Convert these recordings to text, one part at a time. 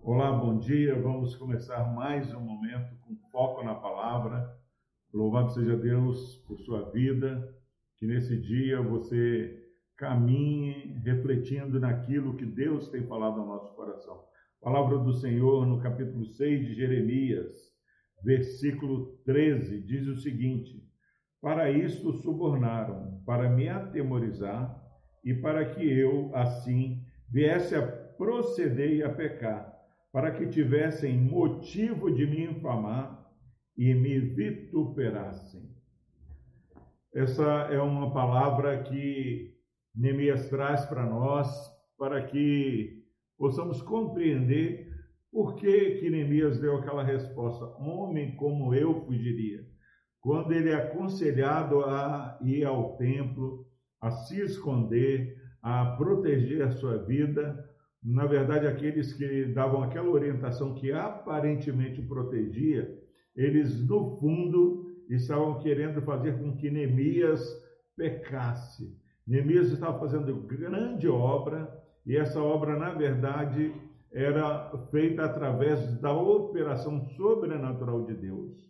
Olá, bom dia. Vamos começar mais um momento com foco na palavra. Louvado seja Deus por sua vida, que nesse dia você caminhe refletindo naquilo que Deus tem falado ao nosso coração. Palavra do Senhor no capítulo 6 de Jeremias, versículo 13, diz o seguinte: Para isto subornaram, para me atemorizar e para que eu, assim, viesse a proceder e a pecar, para que tivessem motivo de me infamar e me vituperassem. Essa é uma palavra que Neemias traz para nós, para que possamos compreender por que, que Neemias deu aquela resposta: Homem como eu fugiria. Quando ele é aconselhado a ir ao templo, a se esconder, a proteger a sua vida, na verdade, aqueles que davam aquela orientação que aparentemente protegia, eles no fundo estavam querendo fazer com que Neemias pecasse. Neemias estava fazendo grande obra e essa obra, na verdade, era feita através da operação sobrenatural de Deus.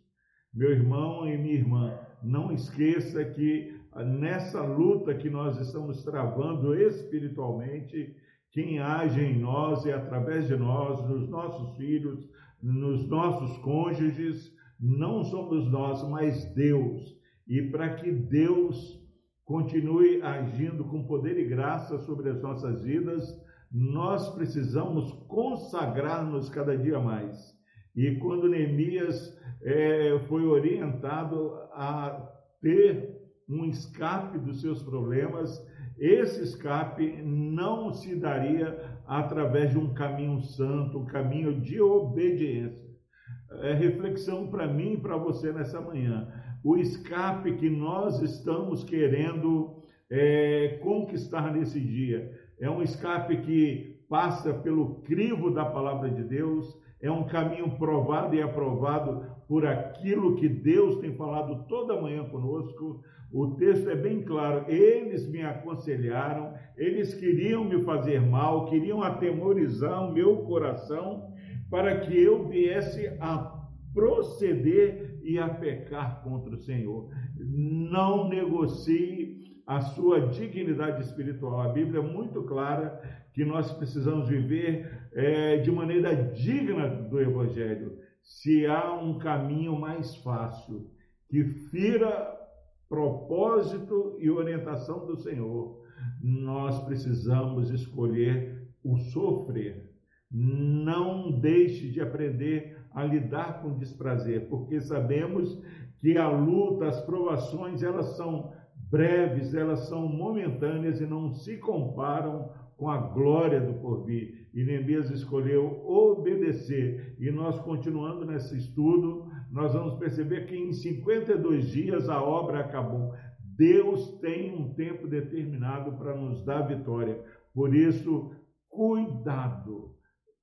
Meu irmão e minha irmã, não esqueça que nessa luta que nós estamos travando espiritualmente, quem age em nós e através de nós, nos nossos filhos, nos nossos cônjuges, não somos nós, mas Deus. E para que Deus continue agindo com poder e graça sobre as nossas vidas, nós precisamos consagrar-nos cada dia mais. E quando Neemias é, foi orientado a ter um escape dos seus problemas, esse escape não se daria através de um caminho santo, um caminho de obediência. É reflexão para mim e para você nessa manhã o escape que nós estamos querendo é, conquistar nesse dia. É um escape que passa pelo crivo da palavra de Deus, é um caminho provado e aprovado por aquilo que Deus tem falado toda manhã conosco. O texto é bem claro. Eles me aconselharam, eles queriam me fazer mal, queriam atemorizar o meu coração para que eu viesse a proceder e a pecar contra o Senhor. Não negocie a sua dignidade espiritual. A Bíblia é muito clara que nós precisamos viver é, de maneira digna do Evangelho. Se há um caminho mais fácil que fira propósito e orientação do Senhor, nós precisamos escolher o sofrer. Não deixe de aprender a lidar com desprazer, porque sabemos que a luta, as provações, elas são breves, elas são momentâneas e não se comparam com a glória do porvir. E Neemias escolheu obedecer. E nós, continuando nesse estudo, nós vamos perceber que em 52 dias a obra acabou. Deus tem um tempo determinado para nos dar vitória. Por isso, cuidado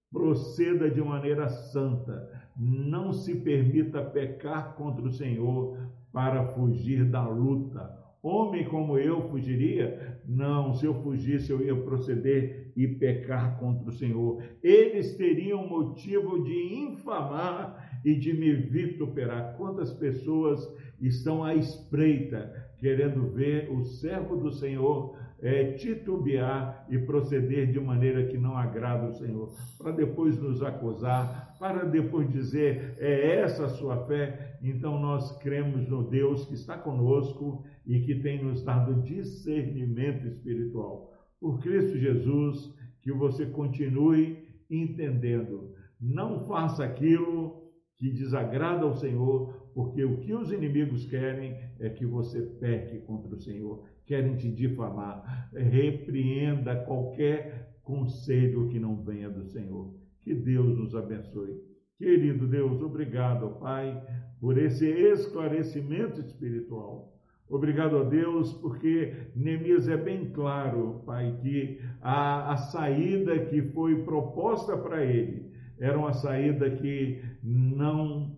proceda de maneira santa, não se permita pecar contra o Senhor para fugir da luta. Homem como eu fugiria? Não, se eu fugisse, eu ia proceder e pecar contra o Senhor. Eles teriam motivo de infamar e de me vituperar. Quantas pessoas estão à espreita, querendo ver o servo do Senhor é, titubear e proceder de maneira que não agrada o Senhor, para depois nos acusar, para depois dizer, é essa a sua fé? Então nós cremos no Deus que está conosco e que tem nos dado discernimento espiritual. Por Cristo Jesus, que você continue entendendo. Não faça aquilo que desagrada ao Senhor, porque o que os inimigos querem é que você peque contra o Senhor querem te difamar. Repreenda qualquer conselho que não venha do Senhor. Que Deus nos abençoe. Querido Deus, obrigado, Pai, por esse esclarecimento espiritual. Obrigado a Deus, porque Neemias é bem claro, Pai, que a, a saída que foi proposta para ele era uma saída que não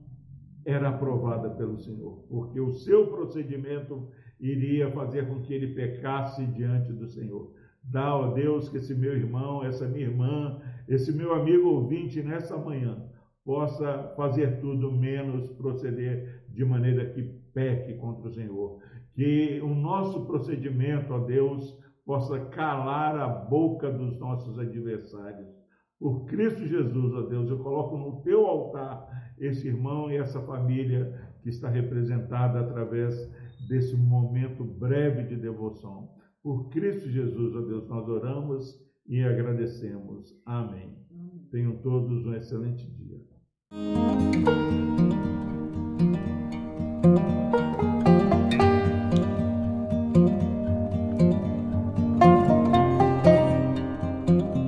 era aprovada pelo Senhor, porque o seu procedimento iria fazer com que ele pecasse diante do Senhor. Dá, ó Deus, que esse meu irmão, essa minha irmã, esse meu amigo ouvinte nessa manhã possa fazer tudo menos proceder de maneira que peque contra o Senhor. Que o nosso procedimento, ó Deus, possa calar a boca dos nossos adversários. Por Cristo Jesus, ó Deus, eu coloco no teu altar esse irmão e essa família que está representada através desse momento breve de devoção. Por Cristo Jesus, ó Deus, nós oramos e agradecemos. Amém. Tenham todos um excelente dia.